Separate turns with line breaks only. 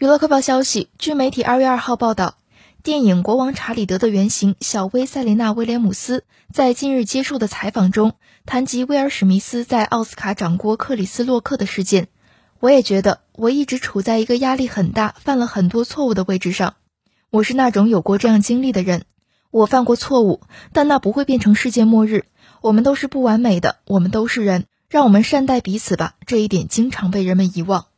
娱乐快报消息，据媒体二月二号报道，电影《国王查理德》的原型小威塞琳娜·威廉姆斯在近日接受的采访中，谈及威尔史密斯在奥斯卡掌掴克里斯洛克的事件。我也觉得，我一直处在一个压力很大、犯了很多错误的位置上。我是那种有过这样经历的人。我犯过错误，但那不会变成世界末日。我们都是不完美的，我们都是人，让我们善待彼此吧。这一点经常被人们遗忘。